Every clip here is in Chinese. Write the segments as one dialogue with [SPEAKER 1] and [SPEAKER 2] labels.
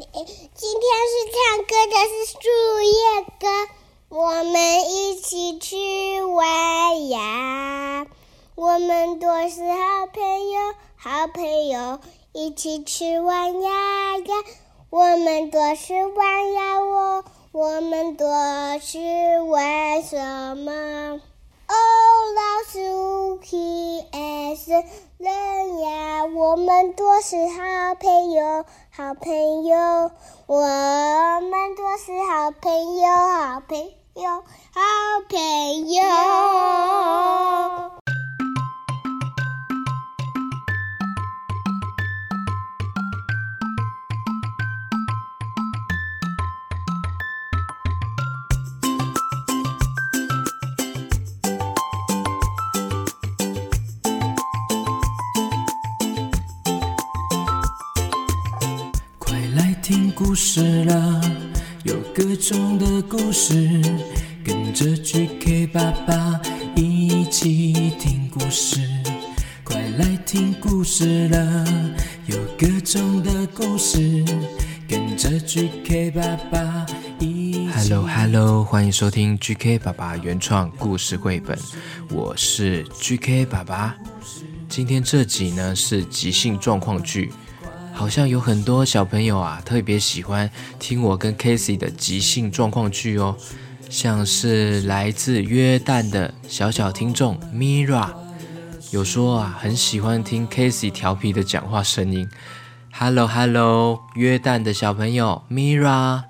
[SPEAKER 1] 今天是唱歌的是树叶歌，我们一起去玩呀！我们都是好朋友，好朋友一起去玩呀呀！我们都是玩呀，我我们都是玩什么？哦，老鼠 PS 人呀，我们都是好朋友，好朋友，我们都是好朋友，好朋友，好朋友。
[SPEAKER 2] 故事了，有各种的故事，跟着 GK 爸爸一起听故事。快来听故事了，有各种的故事，跟着 GK 爸爸一起。Hello Hello，欢迎收听 GK 爸爸原创故事绘本，我是 GK 爸爸。今天这集呢是即兴状况剧。好像有很多小朋友啊，特别喜欢听我跟 Casey 的即兴状况剧哦。像是来自约旦的小小听众 Mira，有说啊，很喜欢听 Casey 调皮的讲话声音。Hello Hello，约旦的小朋友 Mira，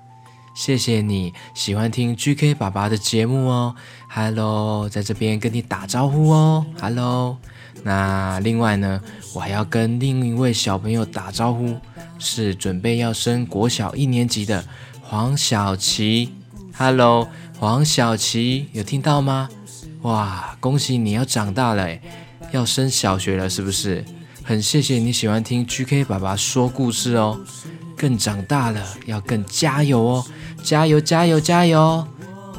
[SPEAKER 2] 谢谢你喜欢听 GK 爸爸的节目哦。Hello，在这边跟你打招呼哦。Hello。那另外呢，我还要跟另一位小朋友打招呼，是准备要升国小一年级的黄小琪。Hello，黄小琪，有听到吗？哇，恭喜你要长大了，要升小学了，是不是？很谢谢你喜欢听 GK 爸爸说故事哦，更长大了要更加油哦，加油加油加油，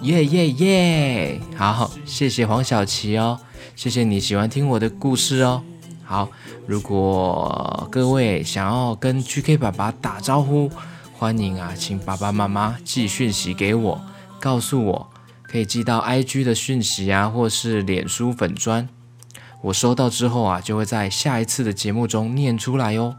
[SPEAKER 2] 耶耶耶！好，谢谢黄小琪哦。谢谢你喜欢听我的故事哦。好，如果各位想要跟 GK 爸爸打招呼，欢迎啊，请爸爸妈妈寄讯息给我，告诉我可以寄到 IG 的讯息啊，或是脸书粉砖。我收到之后啊，就会在下一次的节目中念出来哦。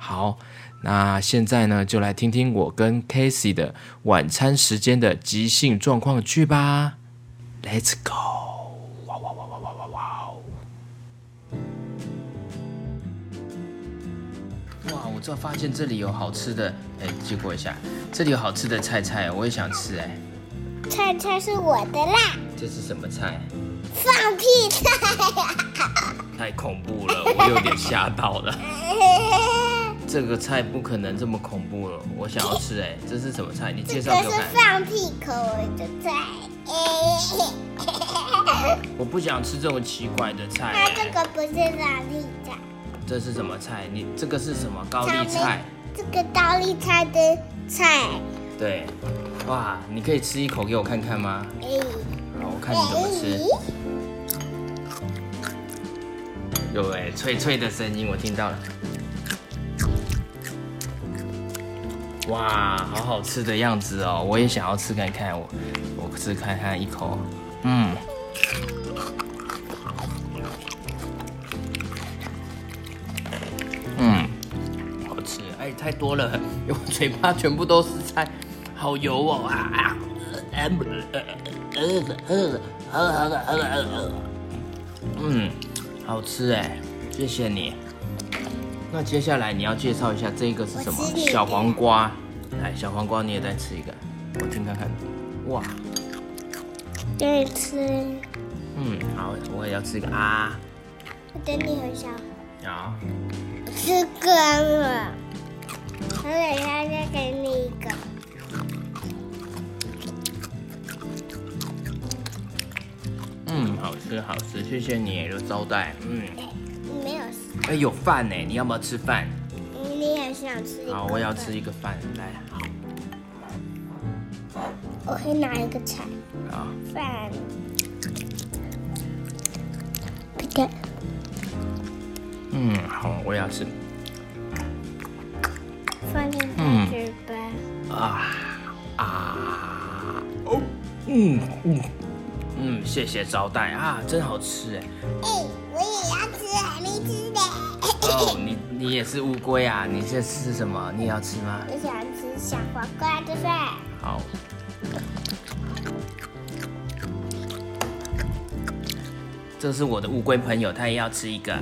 [SPEAKER 2] 好，那现在呢，就来听听我跟 Casey 的晚餐时间的即兴状况剧吧。Let's go 哇。我发现这里有好吃的，哎，借过一下，这里有好吃的菜菜，我也想吃哎。
[SPEAKER 1] 菜菜是我的啦。
[SPEAKER 2] 这是什么菜？
[SPEAKER 1] 放屁菜。
[SPEAKER 2] 太恐怖了，我有点吓到了。这个菜不可能这么恐怖了，我想要吃哎，这是什么菜？你介绍给我看。这是
[SPEAKER 1] 放屁口味的菜。
[SPEAKER 2] 我不想吃这种奇怪的菜。
[SPEAKER 1] 它这个不是放屁菜。
[SPEAKER 2] 这是什么菜？你这个是什么高丽菜？
[SPEAKER 1] 这个高丽菜的菜。
[SPEAKER 2] 对，哇，你可以吃一口给我看看吗？哎，好，我看你怎么吃。有哎，脆脆的声音我听到了。哇，好好吃的样子哦！我也想要吃看看，我我吃看看一口，嗯。好吃，哎太多了，我嘴巴全部都是菜，好油哦啊！嗯，好吃哎，谢谢你。那接下来你要介绍一下这个是什么？小黄瓜。来，小黄瓜你也再吃一个，我听看看。哇，
[SPEAKER 1] 给你吃。
[SPEAKER 2] 嗯，好，我也要吃一个啊。
[SPEAKER 1] 我等你很小。
[SPEAKER 2] 好。
[SPEAKER 1] 吃干了。我等一下再给你一个。
[SPEAKER 2] 嗯，好吃好吃，谢谢你的招待。嗯，
[SPEAKER 1] 没有。
[SPEAKER 2] 哎，有饭呢，你要不要吃饭？
[SPEAKER 1] 你也想吃？
[SPEAKER 2] 好，我也要吃一个饭。来，好。
[SPEAKER 1] 我可以拿一个菜。
[SPEAKER 2] 好。
[SPEAKER 1] 饭。不对。
[SPEAKER 2] 嗯，好，我也要吃。
[SPEAKER 1] 放进去吧。
[SPEAKER 2] 啊啊哦，嗯嗯嗯，谢谢招待啊，真好吃哎。
[SPEAKER 1] 哎，
[SPEAKER 2] 你你也是乌龟啊？你在吃什么？你也要吃吗？
[SPEAKER 1] 我想吃小黄瓜的饭。
[SPEAKER 2] 好。这是我的乌龟朋友，他也要吃一个，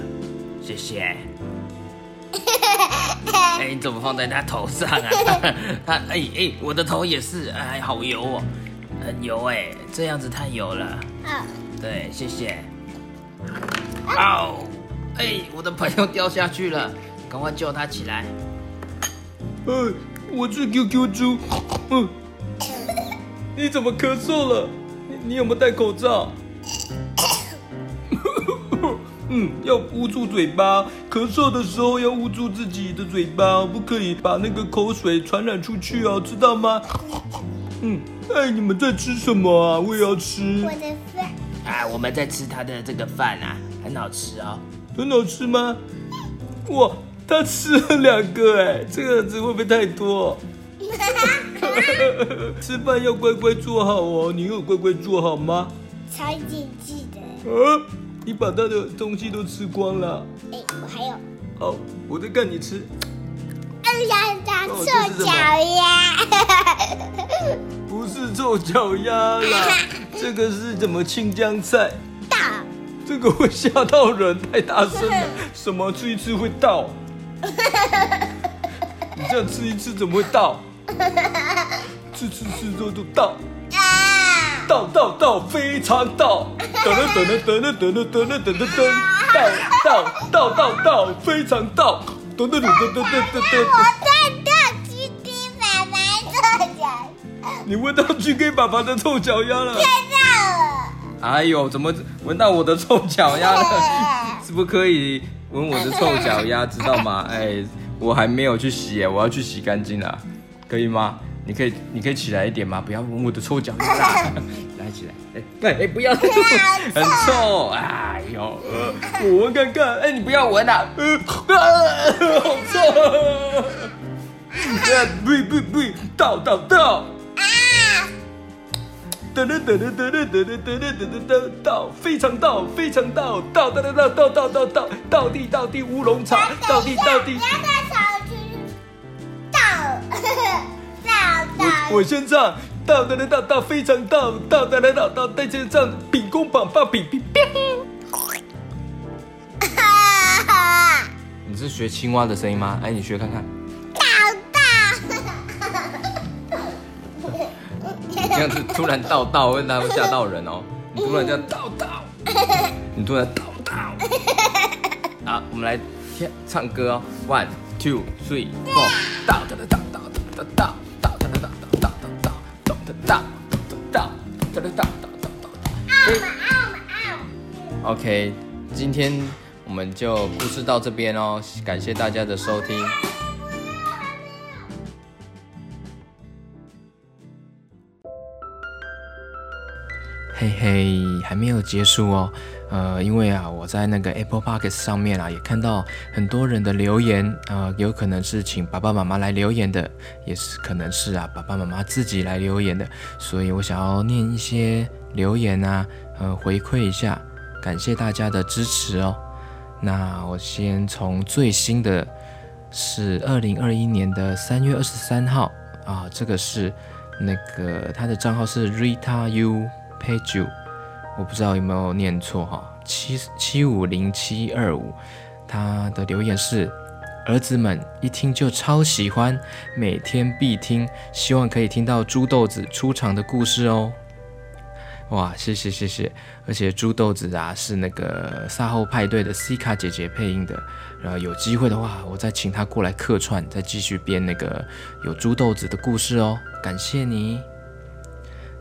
[SPEAKER 2] 谢谢。哎，你怎么放在他头上啊？他哎哎，我的头也是，哎，好油哦，很油哎，这样子太油了。啊，对，谢谢。哦，哎，我的朋友掉下去了，赶快救他起来。
[SPEAKER 3] 呃，我是 QQ 猪。嗯，你怎么咳嗽了？你你有没有戴口罩？嗯，要捂住嘴巴，咳嗽的时候要捂住自己的嘴巴，不可以把那个口水传染出去哦，知道吗？嗯，哎，你们在吃什么啊？我也要吃。
[SPEAKER 1] 我的饭。
[SPEAKER 2] 啊，我们在吃他的这个饭啊，很好吃哦。
[SPEAKER 3] 很好吃吗？哇，他吃了两个哎，这个样子会不会太多？吃饭要乖乖坐好哦，你有乖乖坐好吗？
[SPEAKER 1] 超级记得。
[SPEAKER 3] 啊你把他的东西都吃光了。
[SPEAKER 1] 哎，我还有。
[SPEAKER 3] 好，我在看你吃。
[SPEAKER 1] 嗯，想当臭脚丫。
[SPEAKER 3] 不是臭脚丫啦，这个是怎么青江菜？
[SPEAKER 1] 倒。
[SPEAKER 3] 这个会吓到人，太大声了。什么吃一吃会倒？你这样吃一次怎么会倒？吃吃吃都都倒。倒倒倒，非常倒！等了等了等了等了等了等了等，倒倒倒倒倒，非常倒！等等等等等等等等。
[SPEAKER 1] 我看到 GK 爸爸臭脚丫。
[SPEAKER 3] 你闻到 GK 爸爸的臭脚丫了？
[SPEAKER 1] 看到了。
[SPEAKER 2] 哎呦，怎么闻到我的臭脚丫了？是不可以闻我的臭脚丫？知道吗？哎，我还没有去洗，我要去洗干净了，可以吗？你可以，你可以起来一点吗？不要闻我的臭脚丫啦！来起来，哎，对，哎，不要，很臭，哎呦，我闻看看，哎，你不要闻啊，好臭！
[SPEAKER 3] 不不不，倒倒倒！得了得了得了得了得了得了得倒，非常倒，非常倒，倒倒倒倒倒倒倒倒，倒地倒地乌龙茶，倒地倒地。我我先唱，倒的来倒倒非常倒，倒的来倒倒再接唱，比公棒棒比比比。
[SPEAKER 2] 你是学青蛙的声音吗？哎，你学看看。样子突然倒倒，会他会吓到人哦。你突然这样倒倒，你突然倒倒。好，我们来唱歌哦，one two three four，倒的来倒倒倒倒。OK，今天我们就故事到这边哦，感谢大家的收听。嘿嘿，还没有结束哦，呃，因为啊，我在那个 Apple Podcast 上面啊，也看到很多人的留言，呃，有可能是请爸爸妈妈来留言的，也是可能是啊，爸爸妈妈自己来留言的，所以我想要念一些留言啊，呃，回馈一下。感谢大家的支持哦。那我先从最新的，是二零二一年的三月二十三号啊，这个是那个他的账号是 Rita U Page，我不知道有没有念错哈，七七五零七二五，他的留言是：儿子们一听就超喜欢，每天必听，希望可以听到猪豆子出场的故事哦。哇，谢谢谢谢，而且猪豆子啊是那个赛后派对的 C 卡姐姐配音的，然后有机会的话，我再请她过来客串，再继续编那个有猪豆子的故事哦，感谢你。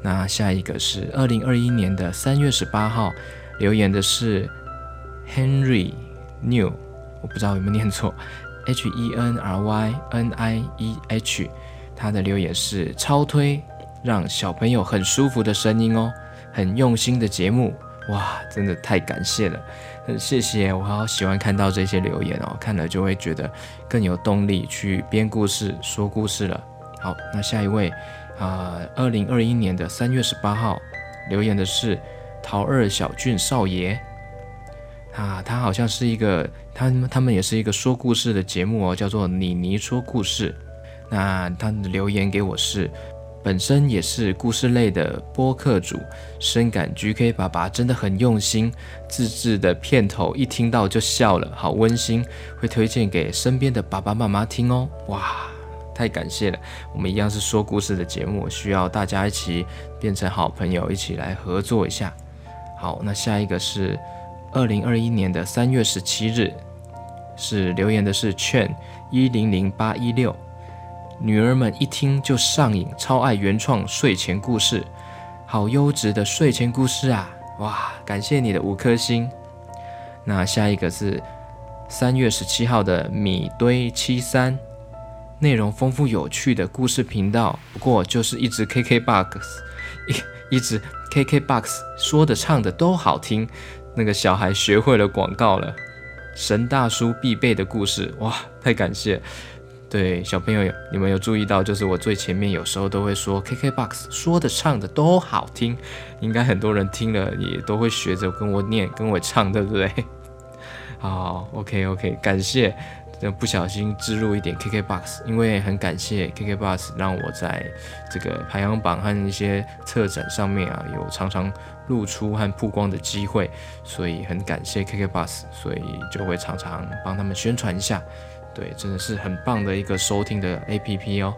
[SPEAKER 2] 那下一个是二零二一年的三月十八号，留言的是 Henry New，我不知道有没有念错，H E N R Y N I E H，他的留言是超推，让小朋友很舒服的声音哦。很用心的节目，哇，真的太感谢了，很谢谢，我好喜欢看到这些留言哦，看了就会觉得更有动力去编故事、说故事了。好，那下一位啊，二零二一年的三月十八号留言的是桃二小俊少爷啊，他好像是一个他他们也是一个说故事的节目哦，叫做妮妮说故事。那他的留言给我是。本身也是故事类的播客主，深感 GK 爸爸真的很用心，自制的片头一听到就笑了，好温馨，会推荐给身边的爸爸妈妈听哦。哇，太感谢了！我们一样是说故事的节目，需要大家一起变成好朋友，一起来合作一下。好，那下一个是二零二一年的三月十七日，是留言的是劝一零零八一六。女儿们一听就上瘾，超爱原创睡前故事，好优质的睡前故事啊！哇，感谢你的五颗星。那下一个是三月十七号的米堆七三，内容丰富有趣的故事频道，不过就是一直 KKBOX，一一直 KKBOX 说的唱的都好听，那个小孩学会了广告了，神大叔必备的故事，哇，太感谢。对，小朋友有你们有注意到，就是我最前面有时候都会说 KKBOX 说的唱的都好听，应该很多人听了也都会学着跟我念跟我唱，对不对？好，OK OK，感谢，不小心置入一点 KKBOX，因为很感谢 KKBOX 让我在这个排行榜和一些策展上面啊有常常露出和曝光的机会，所以很感谢 KKBOX，所以就会常常帮他们宣传一下。对，真的是很棒的一个收听的 APP 哦。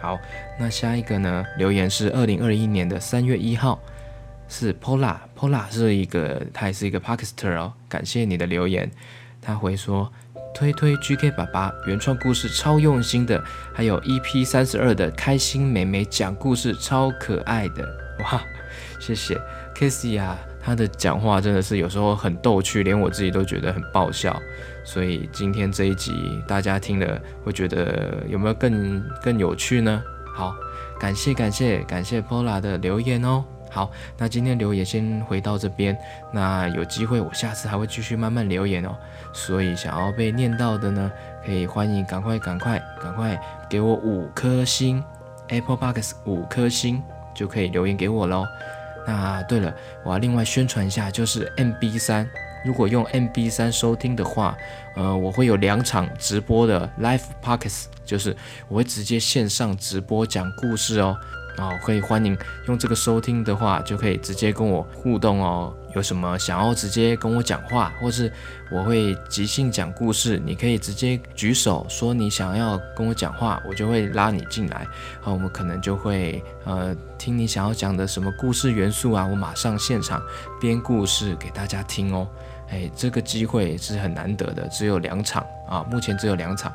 [SPEAKER 2] 好，那下一个呢？留言是二零二一年的三月一号，是 Pola，Pola 是一个，他也是一个 Podcaster 哦。感谢你的留言，他回说推推 GK 爸爸原创故事超用心的，还有 EP 三十二的开心美美讲故事超可爱的，哇，谢谢 Casey 啊。他的讲话真的是有时候很逗趣，连我自己都觉得很爆笑。所以今天这一集大家听了会觉得有没有更更有趣呢？好，感谢感谢感谢 Pola 的留言哦。好，那今天留言先回到这边。那有机会我下次还会继续慢慢留言哦。所以想要被念到的呢，可以欢迎赶快赶快赶快给我五颗星，Apple Podcast 五颗星就可以留言给我喽。那对了，我要另外宣传一下，就是 MB3，如果用 MB3 收听的话，呃，我会有两场直播的 Live Podcast，就是我会直接线上直播讲故事哦。哦，可以欢迎用这个收听的话，就可以直接跟我互动哦。有什么想要直接跟我讲话，或是我会即兴讲故事，你可以直接举手说你想要跟我讲话，我就会拉你进来。好，我们可能就会呃听你想要讲的什么故事元素啊，我马上现场编故事给大家听哦。哎，这个机会是很难得的，只有两场啊，目前只有两场。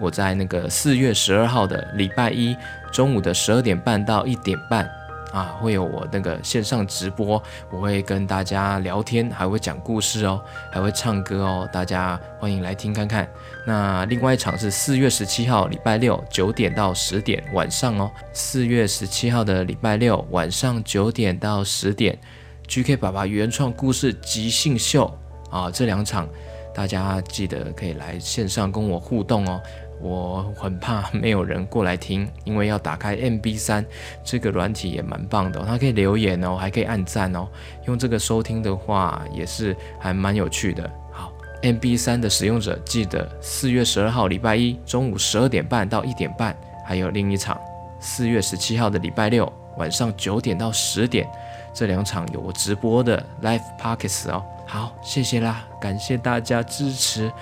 [SPEAKER 2] 我在那个四月十二号的礼拜一中午的十二点半到一点半啊，会有我那个线上直播，我会跟大家聊天，还会讲故事哦，还会唱歌哦，大家欢迎来听看看。那另外一场是四月十七号礼拜六九点到十点晚上哦，四月十七号的礼拜六晚上九点到十点，GK 爸爸原创故事即兴秀啊，这两场大家记得可以来线上跟我互动哦。我很怕没有人过来听，因为要打开 MB3 这个软体也蛮棒的，它可以留言哦，还可以按赞哦。用这个收听的话也是还蛮有趣的。好，MB3 的使用者记得四月十二号礼拜一中午十二点半到一点半，还有另一场四月十七号的礼拜六晚上九点到十点，这两场有我直播的 Live Podcast 哦。好，谢谢啦，感谢大家支持。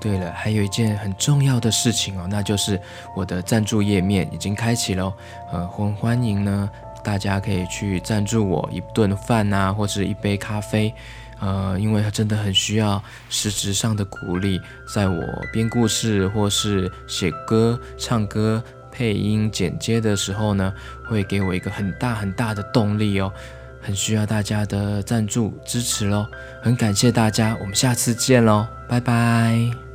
[SPEAKER 2] 对了，还有一件很重要的事情哦，那就是我的赞助页面已经开启了，呃，欢欢迎呢，大家可以去赞助我一顿饭啊，或是一杯咖啡，呃，因为它真的很需要实质上的鼓励，在我编故事或是写歌、唱歌、配音、剪接的时候呢，会给我一个很大很大的动力哦，很需要大家的赞助支持喽，很感谢大家，我们下次见喽，拜拜。